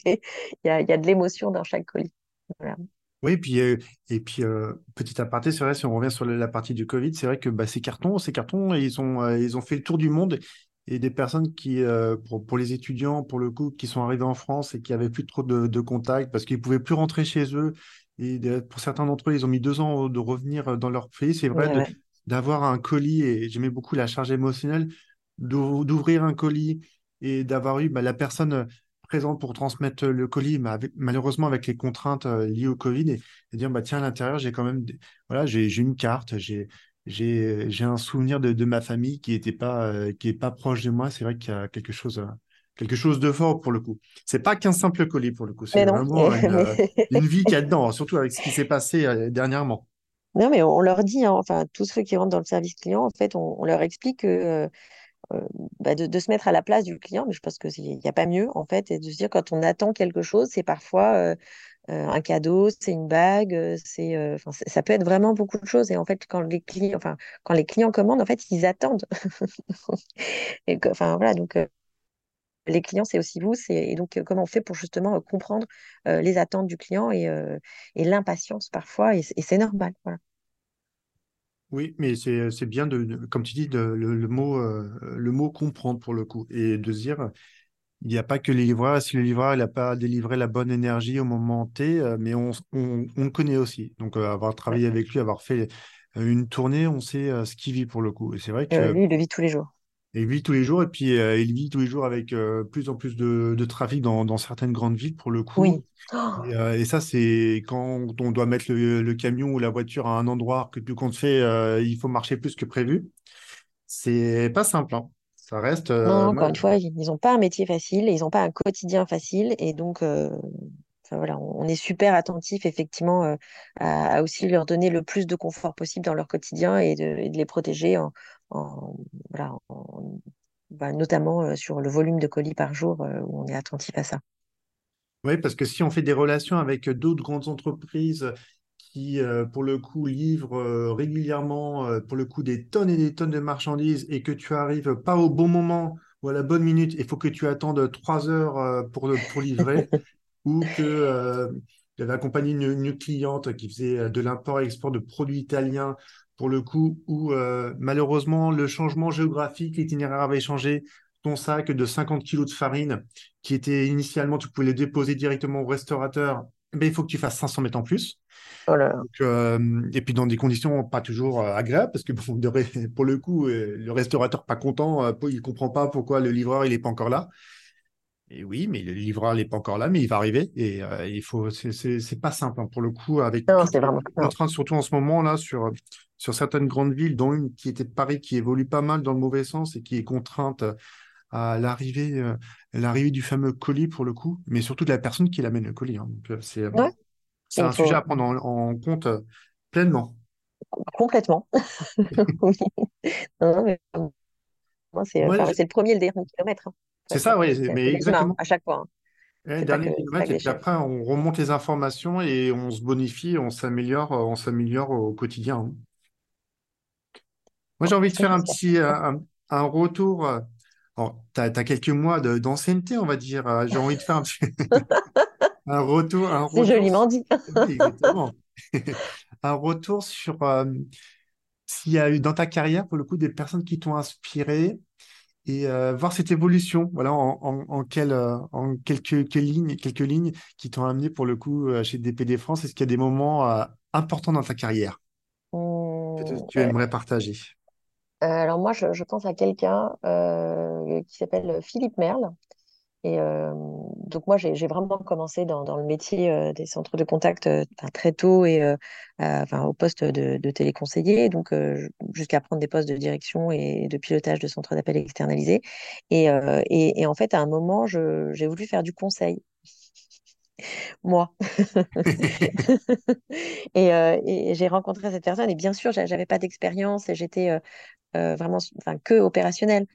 il y a, y a de l'émotion dans chaque colis. Voilà. Oui, puis, euh, et puis euh, petit aparté, c'est vrai, si on revient sur la partie du Covid, c'est vrai que bah, ces cartons, ces cartons, ils ont, euh, ils ont fait le tour du monde et des personnes qui, pour, pour, les étudiants, pour le coup, qui sont arrivés en France et qui avaient plus trop de, de contacts parce qu'ils pouvaient plus rentrer chez eux. Et pour certains d'entre eux, ils ont mis deux ans de revenir dans leur pays. C'est vrai d'avoir un colis, et j'aimais beaucoup la charge émotionnelle, d'ouvrir un colis et d'avoir eu bah, la personne présente pour transmettre le colis, mais malheureusement avec les contraintes euh, liées au Covid, et, dire bah tiens à l'intérieur j'ai quand même voilà j'ai une carte, j'ai j'ai un souvenir de, de, ma famille qui était pas euh, qui est pas proche de moi. C'est vrai qu'il y a quelque chose quelque chose de fort pour le coup. C'est pas qu'un simple colis pour le coup, c'est vraiment une, vie qu'il y a dedans, surtout avec ce qui s'est passé euh, dernièrement. Non, mais on leur dit, hein, enfin, tous ceux qui rentrent dans le service client, en fait, on, leur explique que euh, bah, de, se mettre à la place du client, mais je pense qu'il n'y a pas mieux en fait, et de se dire quand on attend quelque chose, c'est parfois euh, euh, un cadeau, c'est une bague, c'est, ça peut être vraiment beaucoup de choses. Et en fait, quand les clients, enfin, quand les clients commandent, en fait, ils attendent. et enfin voilà, donc les clients, c'est aussi vous. Et donc, comment on fait pour justement comprendre les attentes du client et, et l'impatience parfois, et, et c'est normal. Voilà. Oui, mais c'est bien de, comme tu dis, de, le, mot, euh, le mot comprendre pour le coup et de dire, il n'y a pas que les livreurs, si le livreur n'a pas délivré la bonne énergie au moment T, euh, mais on, on, on, le connaît aussi. Donc, euh, avoir travaillé avec lui, avoir fait une tournée, on sait ce qu'il vit pour le coup. Et c'est vrai que. lui, il le vit tous les jours. Il vit tous les jours et puis euh, il vit tous les jours avec euh, plus en plus de, de trafic dans, dans, certaines grandes villes pour le coup. Oui. Et, euh, et, ça, c'est quand on doit mettre le, le, camion ou la voiture à un endroit que tu comptes fait, il faut marcher plus que prévu. C'est pas simple. Hein. Ça reste. non, encore une fois, ils n'ont pas un métier facile, ils n'ont pas un quotidien facile et donc. Enfin, voilà, on est super attentif effectivement à, à, aussi leur donner le plus de confort possible dans leur quotidien et de, et de les protéger en, voilà, bah, notamment euh, sur le volume de colis par jour euh, où on est attentif à ça. Oui, parce que si on fait des relations avec d'autres grandes entreprises qui, euh, pour le coup, livrent régulièrement, pour le coup, des tonnes et des tonnes de marchandises et que tu arrives pas au bon moment ou à la bonne minute, il faut que tu attendes trois heures pour, pour livrer, ou que j'avais accompagné une, une, cliente qui faisait de l'import-export de produits italiens pour le coup, où euh, malheureusement le changement géographique, l'itinéraire avait changé. Ton sac de 50 kg de farine, qui était initialement, tu pouvais le déposer directement au restaurateur, mais il faut que tu fasses 500 mètres en plus. Voilà. Euh, et puis dans des conditions pas toujours euh, agréables, parce que pour le coup, le restaurateur pas content, il comprend pas pourquoi le livreur il est pas encore là. Et oui, mais le livreur n'est pas encore là, mais il va arriver. Et euh, il faut, c'est pas simple hein, pour le coup, avec Non, c'est vraiment. non. contraintes, surtout en ce moment là, sur sur certaines grandes villes, dont une qui était Paris, qui évolue pas mal dans le mauvais sens et qui est contrainte à l'arrivée, euh, l'arrivée du fameux colis pour le coup, mais surtout de la personne qui l'amène le colis. hein. Donc euh, c'est, euh, Ouais, c'est un sujet à prendre en, en compte euh, pleinement. complètement. Non, mais moi, c'est enfin, le premier et le dernier kilomètre. hein. C'est ça, oui, c'est mais hein, exactement. à chaque fois. hein. Ouais, dernier kilomètre, et puis après, on remonte les informations et on se bonifie, on s'améliore, on s'améliore au quotidien. Moi, j'ai envie de faire un petit euh, un, un retour. euh, Alors, tu as, quelques mois d'ancienneté, on va dire. euh, J'ai envie de faire un, petit- un retour, un C'est joliment dit. Exactement. Un retour sur euh, s'il y a eu dans ta carrière, pour le coup, des personnes qui t'ont inspiré et euh, voir cette évolution. Voilà, en, en, en, quelle, en quelques, quelques lignes, quelques lignes qui t'ont amené, pour le coup, chez DPD France. Est-ce qu'il y a des moments euh, importants dans ta carrière? Que tu aimerais partager? Alors moi, je, je pense à quelqu'un euh, qui s'appelle Philippe Merle. Et euh, donc moi, j'ai vraiment commencé dans, dans le métier euh, des centres de contact euh, très tôt et euh, enfin, au poste de, de téléconseiller, donc euh, jusqu'à prendre des postes de direction et de pilotage de centres d'appel externalisés. Et, euh, et, et en fait, à un moment, j'ai voulu faire du conseil, moi. Et, euh, et j'ai rencontré cette personne et bien sûr, j'a- j'avais pas d'expérience et j'étais euh, euh, vraiment que opérationnelle.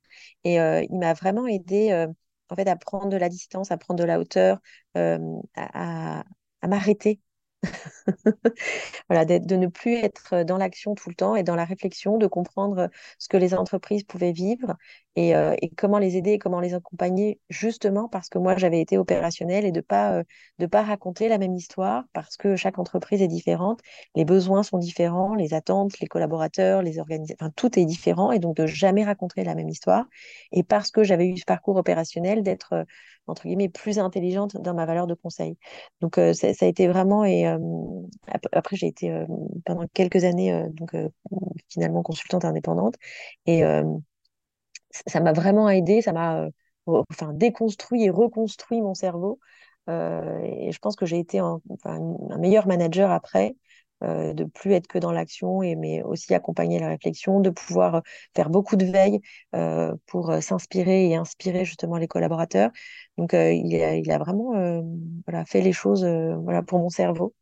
Et il m'a vraiment aidé en fait, à prendre de la distance, à prendre de la hauteur, à m'arrêter voilà, de ne plus être dans l'action tout le temps et dans la réflexion, de comprendre ce que les entreprises pouvaient vivre et, euh, et comment les aider et comment les accompagner, justement parce que moi j'avais été opérationnelle et de pas euh, de pas raconter la même histoire parce que chaque entreprise est différente, les besoins sont différents, les attentes, les collaborateurs, les organisations, enfin tout est différent et donc de jamais raconter la même histoire et parce que j'avais eu ce parcours opérationnel d'être euh, entre guillemets plus intelligente dans ma valeur de conseil. Donc euh, ça, a été vraiment et ap- Après, j'ai été pendant quelques années donc finalement consultante indépendante et ça m'a vraiment aidé, ça m'a enfin déconstruit et reconstruit mon cerveau et je pense que j'ai été un meilleur manager après. Euh, de plus être que dans l'action et mais aussi accompagner la réflexion, de pouvoir euh, faire beaucoup de veille euh, pour s'inspirer et inspirer justement les collaborateurs. Donc euh, il a, il a vraiment voilà, fait les choses voilà, pour mon cerveau.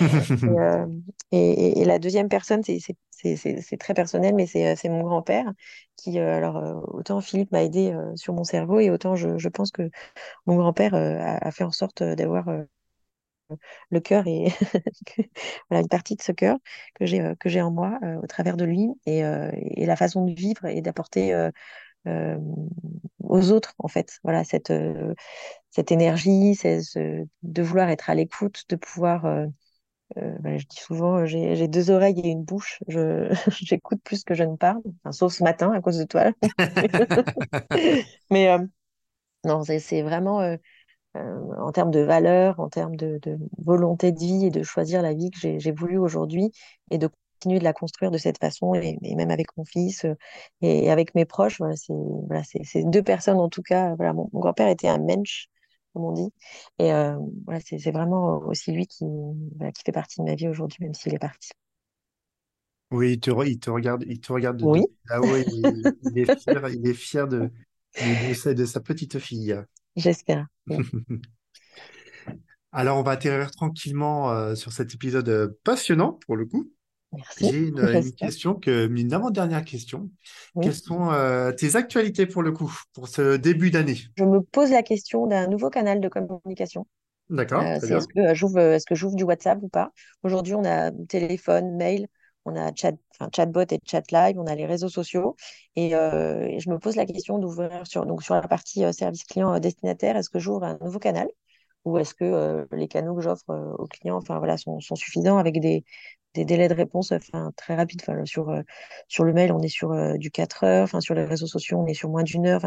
Et, et, et- et la deuxième personne, c'est très personnel, mais c'est mon grand-père qui, alors, autant Philippe m'a aidé sur mon cerveau, et autant je, je pense que mon grand-père a, a fait en sorte d'avoir le cœur et voilà, une partie de ce cœur que j'ai euh, en moi euh, au travers de lui, et, euh, et la façon de vivre et d'apporter aux autres, en fait, voilà, cette, énergie, de vouloir être à l'écoute, de pouvoir je dis souvent, j'ai deux oreilles et une bouche. J'écoute plus que je ne parle, sauf ce matin à cause de toi. Mais non, c'est vraiment en termes de valeur, en termes de, de volonté de vie et de choisir la vie que j'ai voulu aujourd'hui et de continuer de la construire de cette façon et, et même avec mon fils euh, et, avec mes proches. Voilà, c'est voilà, deux personnes en tout cas. Voilà, mon, mon grand-père était un mensch, comme on dit. Et euh, voilà, c'est vraiment aussi lui qui, voilà, qui fait partie de ma vie aujourd'hui, même s'il est parti. Oui, il te, re- il te regarde, il te regarde de, Oui, de là-haut il, il est fier, il est fier de, de, de sa, de sa petite fille. J'espère. Alors, on va atterrir tranquillement euh, sur cet épisode euh, passionnant pour le coup. Merci, J'ai une, question, que, une avant-dernière question. Oui. Quelles sont euh, tes actualités pour le coup, pour ce début d'année? Je me pose la question d'un nouveau canal de communication. D'accord, Euh, que j'ouvre, est-ce que j'ouvre du WhatsApp ou pas? Aujourd'hui, on a téléphone, mail, on a chat, enfin, chatbot et chat live, on a les réseaux sociaux. Et, euh, je me pose la question d'ouvrir sur, la partie euh, service client euh, destinataire, est-ce que j'ouvre un nouveau canal? Ou est-ce que les canaux que j'offre aux clients sont, suffisants avec des, délais de réponse enfin, très rapides? Sur, le mail, on est sur du 4 heures. Enfin, sur les réseaux sociaux, on est sur moins d'une heure.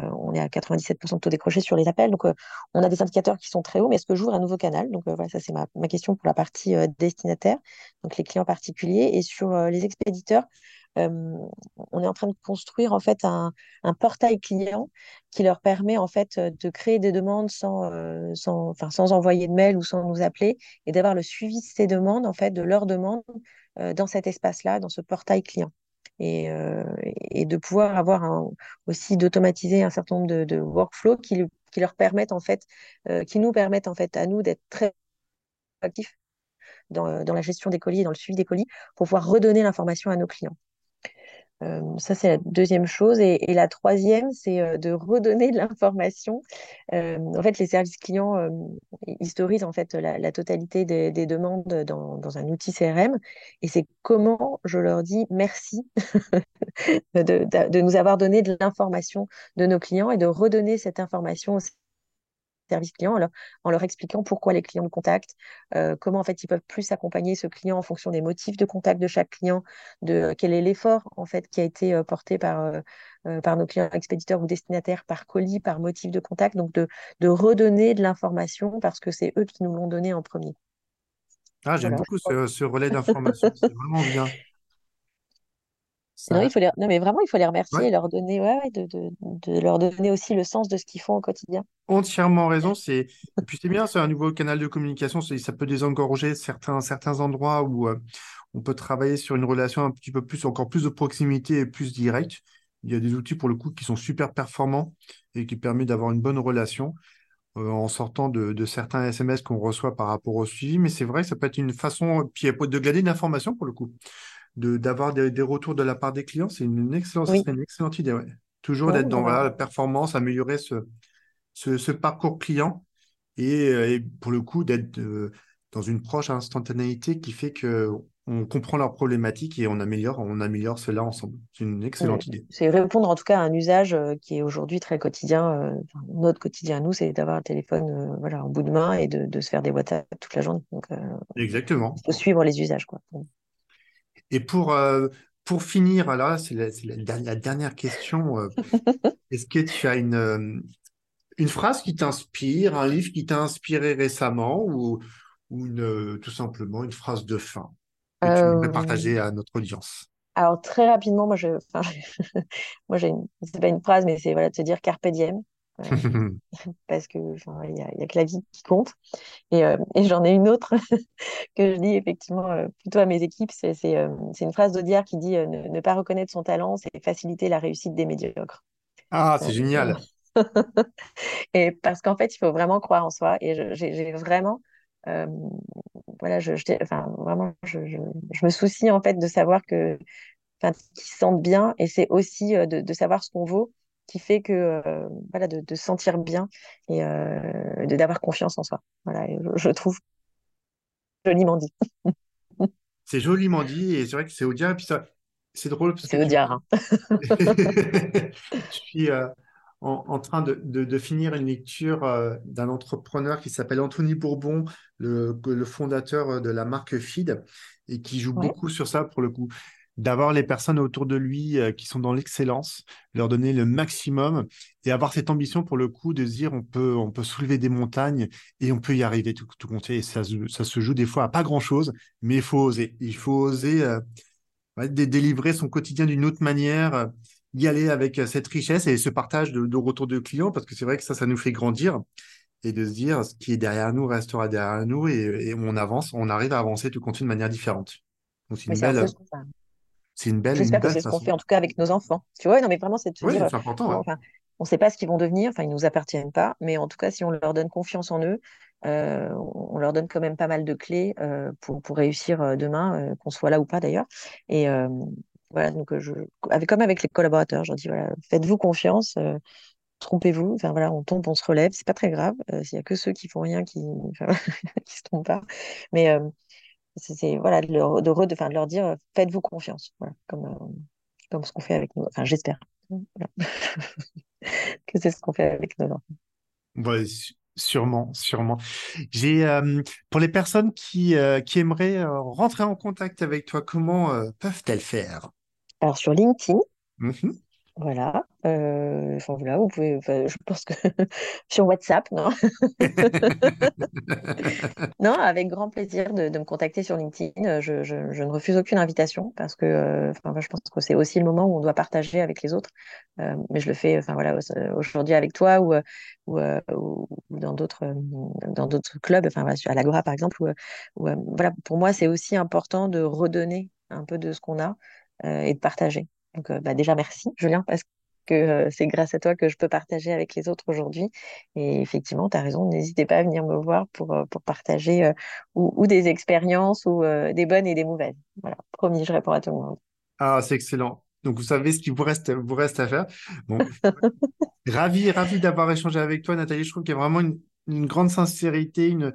On est à 97% de taux décroché sur les appels. Donc, euh, on a des indicateurs qui sont très hauts, mais est-ce que j'ouvre un nouveau canal? Donc, euh, voilà, ça, c'est ma, question pour la partie euh, destinataire, donc les clients particuliers. Et sur euh, les expéditeurs, on est en train de construire en fait un, portail client qui leur permet en fait de créer des demandes sans, envoyer de mail ou sans nous appeler et d'avoir le suivi de ces demandes, en fait, de leurs demandes dans cet espace-là, dans ce portail client. Et, et de pouvoir avoir aussi d'automatiser un certain nombre de, workflows qui, qui leur permettent en fait, qui nous permettent en fait à nous d'être très actifs dans, dans, la gestion des colis et dans le suivi des colis pour pouvoir redonner l'information à nos clients. Euh, ça, c'est la deuxième chose. Et, la troisième, c'est euh, de redonner de l'information. Euh, en fait, les services clients historisent en fait la, totalité des, des demandes dans, un outil CRM. Et c'est comment je leur dis merci de, nous avoir donné de l'information de nos clients et de redonner cette information aux service client en leur, en leur, expliquant pourquoi les clients nous contactent, euh, comment en fait ils peuvent plus accompagner ce client en fonction des motifs de contact de chaque client, de euh, quel est l'effort en fait qui a été euh, porté par, par nos clients expéditeurs ou destinataires par colis, par motif de contact, donc de, de redonner de l'information parce que c'est eux qui nous l'ont donné en premier. Ah, j'aime voilà. beaucoup ce, ce relais d'information, c'est vraiment bien. Non, il faut les... non, mais vraiment, il faut les remercier ouais. et leur donner, ouais, de, de, de, leur donner aussi le sens de ce qu'ils font au quotidien. Entièrement raison. C'est... Et puis c'est bien, c'est un nouveau canal de communication. Ça peut désengorger certains, certains endroits où euh, on peut travailler sur une relation un petit peu plus, encore plus de proximité et plus directe. Il y a des outils pour le coup qui sont super performants et qui permettent d'avoir une bonne relation euh, en sortant de, de, certains SMS qu'on reçoit par rapport au suivi. Mais c'est vrai, ça peut être une façon puis de glaner de l'information pour le coup d'avoir des, des, retours de la part des clients, c'est une, excellente, oui. une excellente idée. Ouais. Toujours ouais, d'être dans voilà, la performance, améliorer ce, ce, ce parcours client et, euh, et, pour le coup d'être euh, dans une proche instantanéité qui fait que on comprend leurs problématiques et on améliore, on améliore cela ensemble. C'est une excellente idée. C'est répondre en tout cas à un usage euh, qui est aujourd'hui très quotidien. Notre quotidien, nous, c'est d'avoir un téléphone euh, voilà, en bout de main et de, de, se faire des WhatsApp toute la journée. Donc, Exactement. Il faut suivre les usages. Quoi. Et pour, euh, pour finir, là, c'est la, la, la, dernière question. Euh, Est-ce que tu as une, euh, une phrase qui t'inspire, un livre qui t'a inspiré récemment ou, ou une, tout simplement une phrase de fin que tu voudrais partager à notre audience? Alors très rapidement, moi je, enfin, moi j'ai, c'est pas une phrase, mais c'est voilà de se dire carpe diem, parce que il y a, que la vie qui compte. Et, euh, et j'en ai une autre que je dis effectivement euh, plutôt à mes équipes, c'est, euh, une phrase d'Audiard qui dit ne, ne, pas reconnaître son talent, c'est faciliter la réussite des médiocres. Ah, c'est génial. et parce qu'en fait, il faut vraiment croire en soi. Et j'ai, j'ai vraiment euh, voilà, je, je, enfin, vraiment, je, je, je, me soucie en fait de savoir que, enfin, qu'ils se sentent bien, et c'est aussi euh, de, de, savoir ce qu'on vaut qui fait que, euh, voilà, de, de, se sentir bien et euh, de d'avoir confiance en soi. Voilà, je, je, trouve joliment dit. c'est joliment dit, et c'est vrai que c'est Audiard, et puis ça, c'est drôle parce c'est Audiard. Tu... Hein. je suis en, en, train de, de, de, finir une lecture euh, d'un entrepreneur qui s'appelle Anthony Bourbon, le, le, fondateur de la marque Feed, et qui joue ouais. beaucoup sur ça pour le coup. D'avoir les personnes autour de lui euh, qui sont dans l'excellence, leur donner le maximum et avoir cette ambition pour le coup de se dire on peut, on peut soulever des montagnes et on peut y arriver tout, tout compter. Et ça, ça se joue des fois à pas grand chose, mais il faut oser. Il faut oser euh, délivrer son quotidien d'une autre manière y aller avec cette richesse et ce partage de, de retour de clients, parce que c'est vrai que ça, ça nous fait grandir et de se dire ce qui est derrière nous restera derrière nous et, et on avance, on arrive à avancer tout compte de manière différente. Donc c'est une, belle... c'est une belle. J'espère que c'est ce qu'on fait en tout cas avec nos enfants. Tu vois, non mais vraiment c'est oui, dire. C'est important. Ouais. Enfin, on ne sait pas ce qu'ils vont devenir, enfin ils nous appartiennent pas, mais en tout cas si on leur donne confiance en eux, euh, on leur donne quand même pas mal de clés euh, pour pour réussir demain, euh, qu'on soit là ou pas d'ailleurs. Et voilà, donc je, avec, comme avec les collaborateurs, je leur dis voilà, faites-vous confiance, trompez-vous, enfin voilà, on tombe, on se relève, c'est pas très grave. S'il y a que ceux qui font rien qui, enfin, qui se trompent pas, mais c'est voilà de leur, de, de, de leur dire faites-vous confiance, voilà, comme comme ce qu'on fait avec nous. Enfin, j'espère voilà. que c'est ce qu'on fait avec nos enfants. Ouais, Sûrement, sûrement. J'ai euh, pour les personnes qui, euh, qui aimeraient euh, rentrer en contact avec toi, comment peuvent-elles faire? Alors sur LinkedIn, mm -hmm. Voilà. Euh, enfin, voilà, vous pouvez. enfin, je pense que sur WhatsApp, non? Non, avec grand plaisir de, de me contacter sur LinkedIn. Euh, Je, je- je ne refuse aucune invitation parce que euh, enfin, je pense que c'est aussi le moment où on doit partager avec les autres. Euh, mais je le fais enfin, voilà, au- aujourd'hui avec toi ou, ou, ou- ou dans d'autres dans d'autres clubs, enfin, à l'Agora par exemple. Où, où, voilà, pour moi, c'est aussi important de redonner un peu de ce qu'on a et de partager. Donc, euh, bah, déjà, merci, Julien, parce que euh, c'est grâce à toi que je peux partager avec les autres aujourd'hui. Et effectivement, tu as raison, n'hésitez pas à venir me voir pour, euh, pour partager ou, des expériences ou des bonnes et des mauvaises. Voilà, promis, je réponds à tout le monde. Ah, c'est excellent. Donc, vous savez ce qu'il vous reste, vous reste à faire. Ravi, ravi d'avoir échangé avec toi, Nathalie. Je trouve qu'il y a vraiment une, une grande sincérité, une,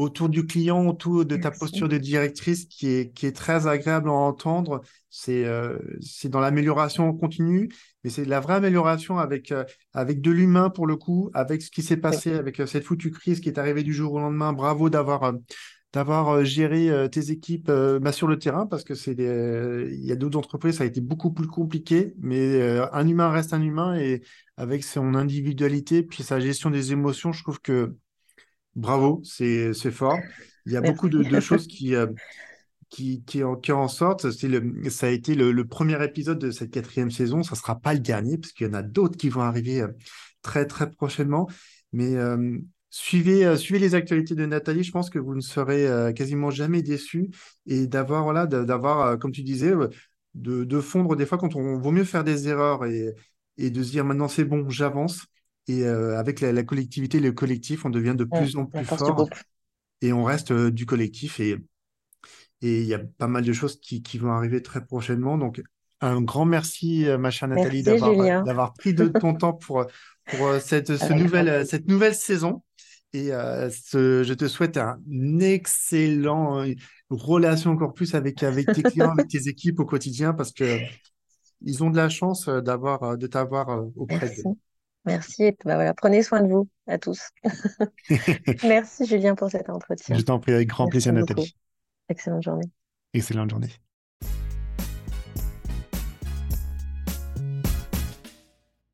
autour du client, autour de ta Merci. posture de directrice qui est, qui est très agréable à entendre. C'est euh, c'est dans l'amélioration continue, mais c'est de la vraie amélioration avec, euh, avec de l'humain pour le coup, avec ce qui s'est passé, avec euh, cette foutue crise qui est arrivée du jour au lendemain. Bravo d'avoir d'avoir géré tes équipes bah, sur le terrain parce que c'est il y a d'autres entreprises, ça a été beaucoup plus compliqué, mais un humain reste un humain et avec son individualité puis sa gestion des émotions, je trouve que Bravo, c'est fort. Il y a beaucoup de, choses qui, euh, qui, qui, en, qui en sortent. C'est le, ça a été le, le premier épisode de cette quatrième saison. Ça ne sera pas le dernier, parce qu'il y en a d'autres qui vont arriver euh, très, très prochainement. Mais euh, suivez, euh, suivez les actualités de Nathalie. Je pense que vous ne serez quasiment jamais déçus. Et d'avoir, voilà, d'avoir, comme tu disais, de, de fondre des fois quand on vaut mieux faire des erreurs et, et de se dire maintenant c'est bon, j'avance. Et euh, avec la, la collectivité, le collectif, on devient de plus en plus fort et on reste euh, du collectif et et il y a pas mal de choses qui, qui vont arriver très prochainement. Donc, un grand merci, euh, ma chère Nathalie, d'avoir pris de ton temps pour, pour cette, ce nouvelle, cette nouvelle saison. Et euh, ce- je te souhaite un excellent euh, relation encore plus avec, avec tes clients, avec tes équipes au quotidien, parce que ils ont de la chance d'avoir, de t'avoir auprès d'eux. Merci. Et bah, voilà, prenez soin de vous à tous. Merci, Julien, pour cet Je entretien. t'en prie avec grand plaisir, beaucoup. Nathalie. Excellente journée. Excellente journée.